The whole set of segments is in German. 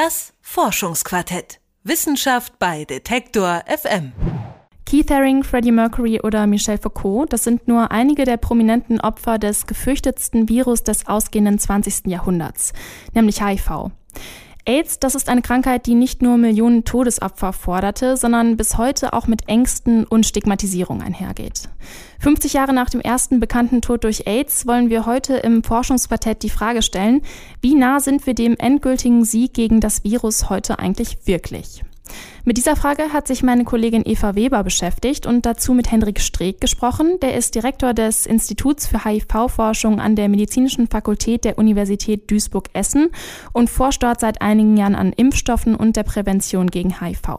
Das Forschungsquartett. Wissenschaft bei Detektor FM. Keith Haring, Freddie Mercury oder Michel Foucault, das sind nur einige der prominenten Opfer des gefürchtetsten Virus des ausgehenden 20. Jahrhunderts, nämlich HIV. AIDS, das ist eine Krankheit, die nicht nur Millionen Todesopfer forderte, sondern bis heute auch mit Ängsten und Stigmatisierung einhergeht. 50 Jahre nach dem ersten bekannten Tod durch AIDS wollen wir heute im Forschungsquartett die Frage stellen, wie nah sind wir dem endgültigen Sieg gegen das Virus heute eigentlich wirklich? Mit dieser Frage hat sich meine Kollegin Eva Weber beschäftigt und dazu mit Hendrik Streeck gesprochen. Der ist Direktor des Instituts für HIV-Forschung an der Medizinischen Fakultät der Universität Duisburg-Essen und forscht dort seit einigen Jahren an Impfstoffen und der Prävention gegen HIV.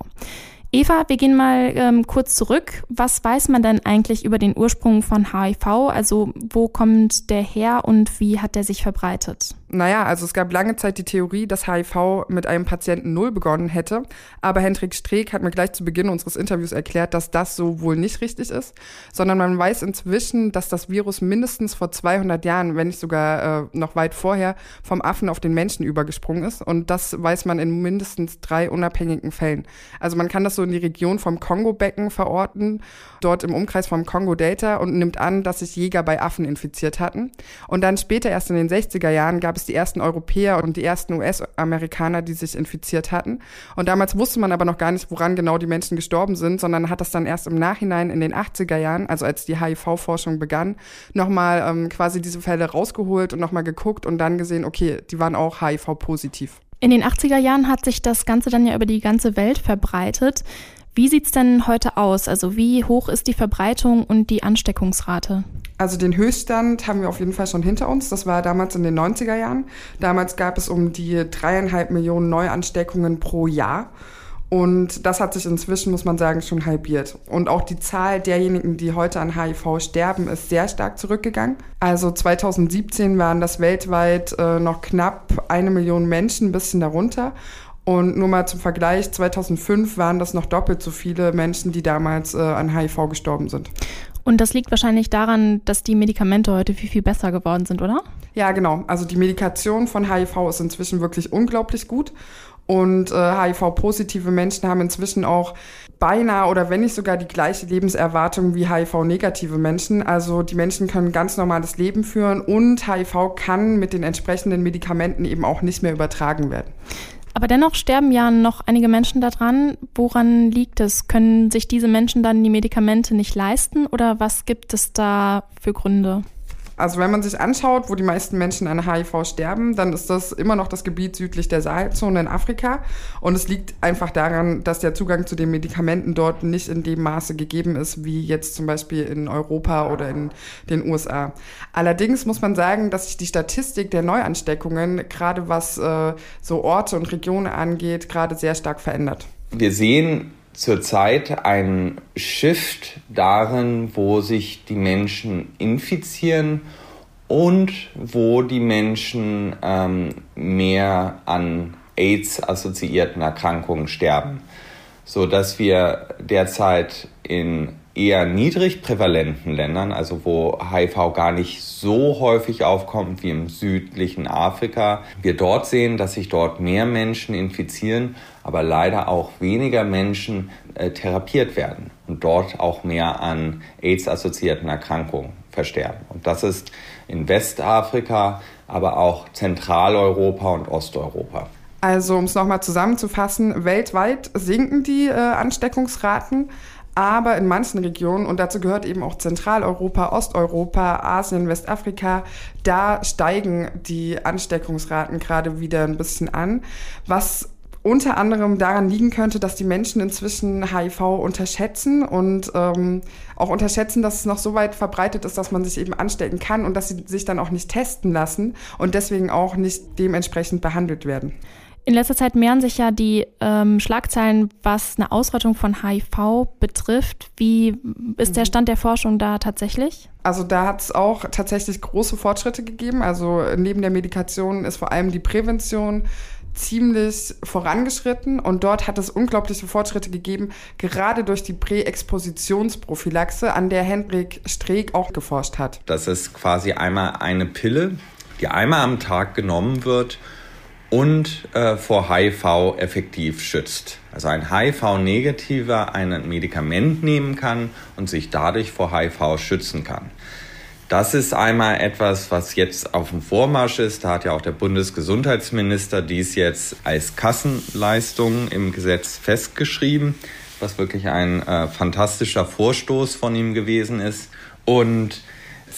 Eva, wir gehen mal ähm, kurz zurück. Was weiß man denn eigentlich über den Ursprung von HIV? Also wo kommt der her und wie hat der sich verbreitet? Naja, also es gab lange Zeit die Theorie, dass HIV mit einem Patienten Null begonnen hätte. Aber Hendrik Streeck hat mir gleich zu Beginn unseres Interviews erklärt, dass das so wohl nicht richtig ist, sondern man weiß inzwischen, dass das Virus mindestens vor 200 Jahren, wenn nicht sogar äh, noch weit vorher, vom Affen auf den Menschen übergesprungen ist. Und das weiß man in mindestens drei unabhängigen Fällen. Also man kann das so in die Region vom Kongo-Becken verorten, dort im Umkreis vom Kongo-Delta und nimmt an, dass sich Jäger bei Affen infiziert hatten. Und dann später, erst in den 60er Jahren, gab es die ersten Europäer und die ersten US-Amerikaner, die sich infiziert hatten. Und damals wusste man aber noch gar nicht, woran genau die Menschen gestorben sind, sondern hat das dann erst im Nachhinein in den 80er Jahren, also als die HIV-Forschung begann, nochmal ähm, quasi diese Fälle rausgeholt und nochmal geguckt und dann gesehen, okay, die waren auch HIV-positiv. In den 80er Jahren hat sich das Ganze dann ja über die ganze Welt verbreitet. Wie sieht's denn heute aus? Also wie hoch ist die Verbreitung und die Ansteckungsrate? Also den Höchststand haben wir auf jeden Fall schon hinter uns. Das war damals in den 90er Jahren. Damals gab es um die dreieinhalb Millionen Neuansteckungen pro Jahr. Und das hat sich inzwischen, muss man sagen, schon halbiert. Und auch die Zahl derjenigen, die heute an HIV sterben, ist sehr stark zurückgegangen. Also 2017 waren das weltweit äh, noch knapp eine Million Menschen, ein bisschen darunter. Und nur mal zum Vergleich, 2005 waren das noch doppelt so viele Menschen, die damals äh, an HIV gestorben sind. Und das liegt wahrscheinlich daran, dass die Medikamente heute viel, viel besser geworden sind, oder? Ja, genau. Also die Medikation von HIV ist inzwischen wirklich unglaublich gut. Und äh, HIV-positive Menschen haben inzwischen auch beinahe oder wenn nicht sogar die gleiche Lebenserwartung wie HIV-negative Menschen. Also die Menschen können ganz normales Leben führen und HIV kann mit den entsprechenden Medikamenten eben auch nicht mehr übertragen werden. Aber dennoch sterben ja noch einige Menschen daran. Woran liegt es? Können sich diese Menschen dann die Medikamente nicht leisten oder was gibt es da für Gründe? Also wenn man sich anschaut, wo die meisten Menschen an HIV sterben, dann ist das immer noch das Gebiet südlich der Sahelzone in Afrika. Und es liegt einfach daran, dass der Zugang zu den Medikamenten dort nicht in dem Maße gegeben ist, wie jetzt zum Beispiel in Europa oder in den USA. Allerdings muss man sagen, dass sich die Statistik der Neuansteckungen, gerade was äh, so Orte und Regionen angeht, gerade sehr stark verändert. Wir sehen zurzeit ein Shift darin, wo sich die Menschen infizieren und wo die Menschen ähm, mehr an AIDS-assoziierten Erkrankungen sterben, so dass wir derzeit in eher niedrig prävalenten Ländern, also wo HIV gar nicht so häufig aufkommt wie im südlichen Afrika, wir dort sehen, dass sich dort mehr Menschen infizieren, aber leider auch weniger Menschen äh, therapiert werden und dort auch mehr an AIDS-assoziierten Erkrankungen versterben. Und das ist in Westafrika, aber auch Zentraleuropa und Osteuropa. Also um es nochmal zusammenzufassen, weltweit sinken die äh, Ansteckungsraten, aber in manchen Regionen, und dazu gehört eben auch Zentraleuropa, Osteuropa, Asien, Westafrika, da steigen die Ansteckungsraten gerade wieder ein bisschen an, was unter anderem daran liegen könnte, dass die Menschen inzwischen HIV unterschätzen und ähm, auch unterschätzen, dass es noch so weit verbreitet ist, dass man sich eben anstecken kann und dass sie sich dann auch nicht testen lassen und deswegen auch nicht dementsprechend behandelt werden. In letzter Zeit mehren sich ja die ähm, Schlagzeilen, was eine Ausrottung von HIV betrifft. Wie ist der mhm. Stand der Forschung da tatsächlich? Also da hat es auch tatsächlich große Fortschritte gegeben. Also neben der Medikation ist vor allem die Prävention ziemlich vorangeschritten und dort hat es unglaubliche Fortschritte gegeben, gerade durch die Präexpositionsprophylaxe, an der Hendrik Streeck auch geforscht hat. Das ist quasi einmal eine Pille, die einmal am Tag genommen wird und äh, vor HIV effektiv schützt. Also ein HIV-Negativer ein Medikament nehmen kann und sich dadurch vor HIV schützen kann. Das ist einmal etwas, was jetzt auf dem Vormarsch ist. Da hat ja auch der Bundesgesundheitsminister dies jetzt als Kassenleistung im Gesetz festgeschrieben, was wirklich ein äh, fantastischer Vorstoß von ihm gewesen ist. Und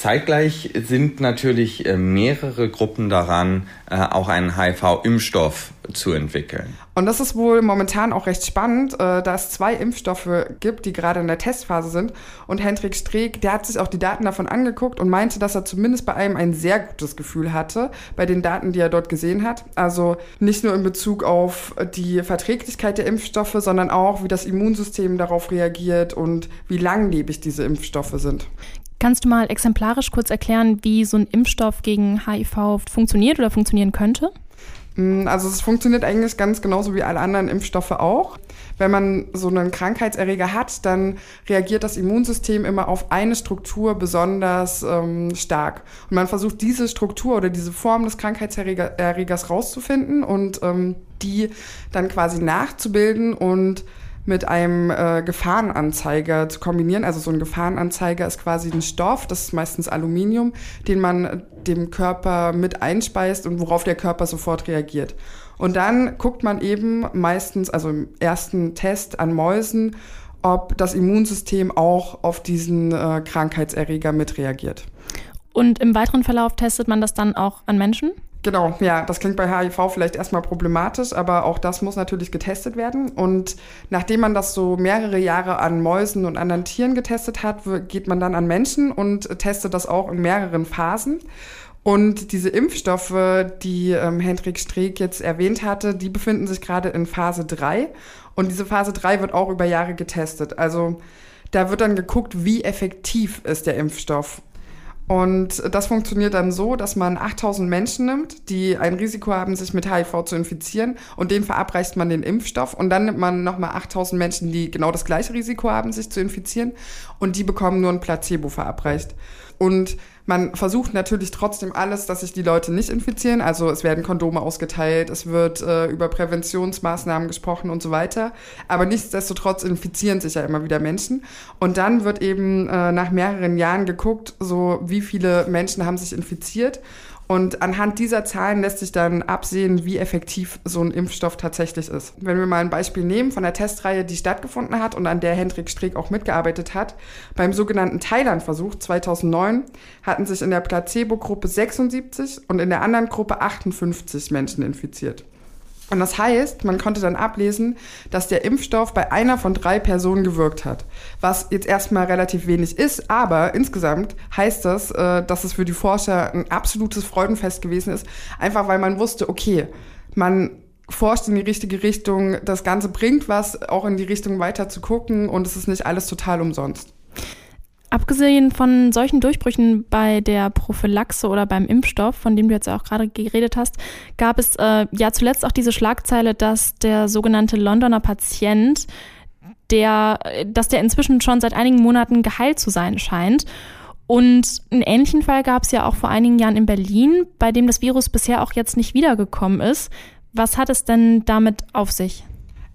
Zeitgleich sind natürlich äh, mehrere Gruppen daran, äh, auch einen HIV-Impfstoff zu entwickeln. Und das ist wohl momentan auch recht spannend, äh, da es zwei Impfstoffe gibt, die gerade in der Testphase sind. Und Hendrik Streeck, der hat sich auch die Daten davon angeguckt und meinte, dass er zumindest bei einem ein sehr gutes Gefühl hatte, bei den Daten, die er dort gesehen hat. Also nicht nur in Bezug auf die Verträglichkeit der Impfstoffe, sondern auch, wie das Immunsystem darauf reagiert und wie langlebig diese Impfstoffe sind. Kannst du mal exemplarisch kurz erklären, wie so ein Impfstoff gegen HIV funktioniert oder funktionieren könnte? Mm, also es funktioniert eigentlich ganz genauso wie alle anderen Impfstoffe auch. Wenn man so einen Krankheitserreger hat, dann reagiert das Immunsystem immer auf eine Struktur besonders ähm, stark. Und man versucht diese Struktur oder diese Form des Krankheitserregers rauszufinden und ähm, die dann quasi nachzubilden und mit einem äh, Gefahrenanzeiger zu kombinieren. Also so ein Gefahrenanzeiger ist quasi ein Stoff, das ist meistens Aluminium, den man dem Körper mit einspeist und worauf der Körper sofort reagiert. Und dann guckt man eben meistens, also im ersten Test an Mäusen, ob das Immunsystem auch auf diesen äh, Krankheitserreger mitreagiert. Und im weiteren Verlauf testet man das dann auch an Menschen? Genau, ja, das klingt bei HIV vielleicht erstmal problematisch, aber auch das muss natürlich getestet werden. Und nachdem man das so mehrere Jahre an Mäusen und anderen Tieren getestet hat, geht man dann an Menschen und testet das auch in mehreren Phasen. Und diese Impfstoffe, die ähm, Hendrik Streeck jetzt erwähnt hatte, die befinden sich gerade in Phase 3. Und diese Phase 3 wird auch über Jahre getestet. Also da wird dann geguckt, wie effektiv ist der Impfstoff. Und das funktioniert dann so, dass man 8000 Menschen nimmt, die ein Risiko haben, sich mit HIV zu infizieren. Und denen verabreicht man den Impfstoff. Und dann nimmt man nochmal 8000 Menschen, die genau das gleiche Risiko haben, sich zu infizieren. Und die bekommen nur ein Placebo verabreicht. Und man versucht natürlich trotzdem alles, dass sich die Leute nicht infizieren. Also es werden Kondome ausgeteilt, es wird äh, über Präventionsmaßnahmen gesprochen und so weiter. Aber nichtsdestotrotz infizieren sich ja immer wieder Menschen. Und dann wird eben äh, nach mehreren Jahren geguckt, so wie viele Menschen haben sich infiziert. Und anhand dieser Zahlen lässt sich dann absehen, wie effektiv so ein Impfstoff tatsächlich ist. Wenn wir mal ein Beispiel nehmen von der Testreihe, die stattgefunden hat und an der Hendrik Streeck auch mitgearbeitet hat, beim sogenannten Thailand-Versuch 2009 hatten sich in der Placebo-Gruppe 76 und in der anderen Gruppe 58 Menschen infiziert. Und das heißt, man konnte dann ablesen, dass der Impfstoff bei einer von drei Personen gewirkt hat. Was jetzt erstmal relativ wenig ist, aber insgesamt heißt das, äh, dass es für die Forscher ein absolutes Freudenfest gewesen ist. Einfach weil man wusste, okay, man forscht in die richtige Richtung, das Ganze bringt was, auch in die Richtung weiter zu gucken und es ist nicht alles total umsonst. Abgesehen von solchen Durchbrüchen bei der Prophylaxe oder beim Impfstoff, von dem du jetzt auch gerade geredet hast, gab es äh, ja zuletzt auch diese Schlagzeile, dass der sogenannte Londoner Patient, der, dass der inzwischen schon seit einigen Monaten geheilt zu sein scheint. Und einen ähnlichen Fall gab es ja auch vor einigen Jahren in Berlin, bei dem das Virus bisher auch jetzt nicht wiedergekommen ist. Was hat es denn damit auf sich?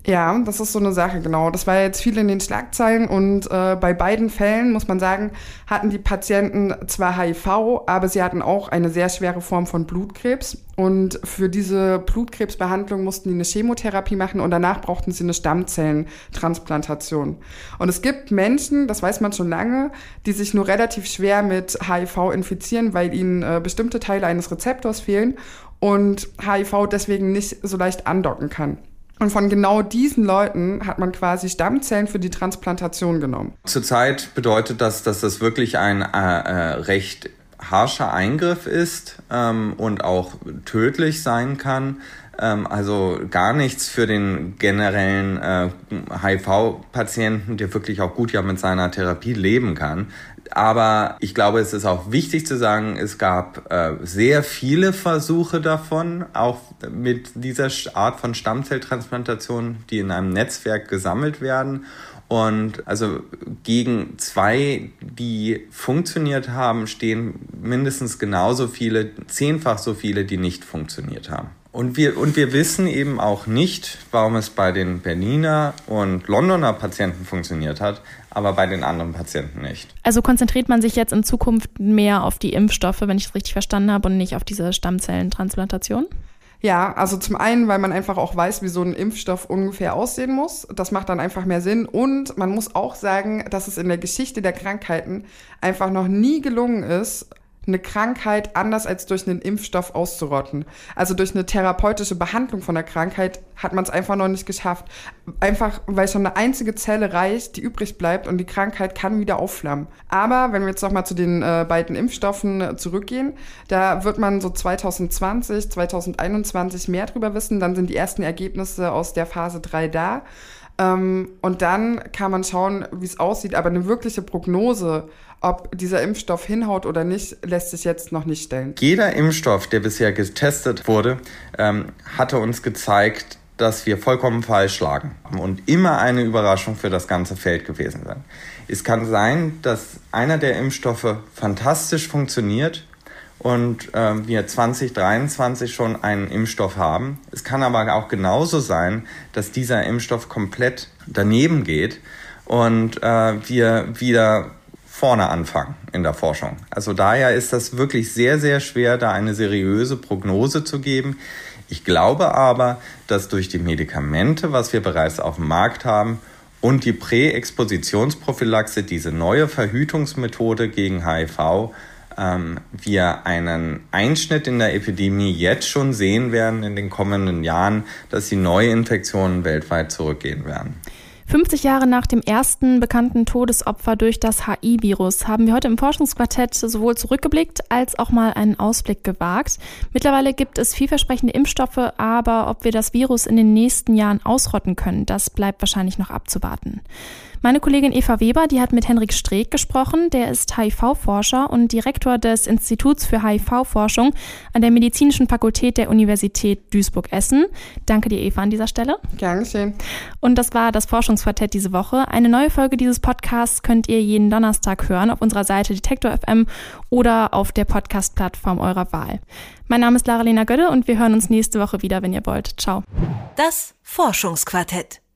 Ja, das ist so eine Sache, genau. Das war jetzt viel in den Schlagzeilen und äh, bei beiden Fällen, muss man sagen, hatten die Patienten zwar HIV, aber sie hatten auch eine sehr schwere Form von Blutkrebs. Und für diese Blutkrebsbehandlung mussten die eine Chemotherapie machen und danach brauchten sie eine Stammzellentransplantation. Und es gibt Menschen, das weiß man schon lange, die sich nur relativ schwer mit HIV infizieren, weil ihnen äh, bestimmte Teile eines Rezeptors fehlen und HIV deswegen nicht so leicht andocken kann. Und von genau diesen Leuten hat man quasi Stammzellen für die Transplantation genommen. Zurzeit bedeutet das, dass das wirklich ein äh, äh, recht harscher Eingriff ist ähm, und auch tödlich sein kann. Ähm, also gar nichts für den generellen äh, HIV-Patienten, der wirklich auch gut ja mit seiner Therapie leben kann. Aber ich glaube, es ist auch wichtig zu sagen, es gab äh, sehr viele Versuche davon, auch mit dieser Art von Stammzelltransplantation, die in einem Netzwerk gesammelt werden. Und also gegen zwei, die funktioniert haben, stehen mindestens genauso viele, zehnfach so viele, die nicht funktioniert haben. Und wir, und wir wissen eben auch nicht, warum es bei den Berliner und Londoner Patienten funktioniert hat, aber bei den anderen Patienten nicht. Also konzentriert man sich jetzt in Zukunft mehr auf die Impfstoffe, wenn ich es richtig verstanden habe, und nicht auf diese Stammzellentransplantation? Ja, also zum einen, weil man einfach auch weiß, wie so ein Impfstoff ungefähr aussehen muss. Das macht dann einfach mehr Sinn. Und man muss auch sagen, dass es in der Geschichte der Krankheiten einfach noch nie gelungen ist, eine Krankheit anders als durch einen Impfstoff auszurotten. Also durch eine therapeutische Behandlung von der Krankheit hat man es einfach noch nicht geschafft. Einfach, weil schon eine einzige Zelle reicht, die übrig bleibt und die Krankheit kann wieder aufflammen. Aber wenn wir jetzt nochmal zu den äh, beiden Impfstoffen äh, zurückgehen, da wird man so 2020, 2021 mehr drüber wissen. Dann sind die ersten Ergebnisse aus der Phase 3 da. Ähm, und dann kann man schauen, wie es aussieht. Aber eine wirkliche Prognose, ob dieser Impfstoff hinhaut oder nicht, lässt sich jetzt noch nicht stellen. Jeder Impfstoff, der bisher getestet wurde, ähm, hatte uns gezeigt, dass wir vollkommen falsch lagen und immer eine Überraschung für das ganze Feld gewesen sind. Es kann sein, dass einer der Impfstoffe fantastisch funktioniert und äh, wir 2023 schon einen Impfstoff haben. Es kann aber auch genauso sein, dass dieser Impfstoff komplett daneben geht und äh, wir wieder vorne anfangen in der Forschung. Also daher ist das wirklich sehr, sehr schwer, da eine seriöse Prognose zu geben. Ich glaube aber, dass durch die Medikamente, was wir bereits auf dem Markt haben, und die Präexpositionsprophylaxe, diese neue Verhütungsmethode gegen HIV, ähm, wir einen Einschnitt in der Epidemie jetzt schon sehen werden in den kommenden Jahren, dass die Neuinfektionen weltweit zurückgehen werden. 50 Jahre nach dem ersten bekannten Todesopfer durch das HI-Virus haben wir heute im Forschungsquartett sowohl zurückgeblickt als auch mal einen Ausblick gewagt. Mittlerweile gibt es vielversprechende Impfstoffe, aber ob wir das Virus in den nächsten Jahren ausrotten können, das bleibt wahrscheinlich noch abzuwarten. Meine Kollegin Eva Weber, die hat mit Henrik Streeck gesprochen. Der ist HIV-Forscher und Direktor des Instituts für HIV-Forschung an der Medizinischen Fakultät der Universität Duisburg-Essen. Danke dir, Eva, an dieser Stelle. Gern geschehen. Und das war das Forschungsquartett diese Woche. Eine neue Folge dieses Podcasts könnt ihr jeden Donnerstag hören auf unserer Seite Detektor FM oder auf der Podcast-Plattform eurer Wahl. Mein Name ist Lara-Lena Gödde und wir hören uns nächste Woche wieder, wenn ihr wollt. Ciao. Das Forschungsquartett.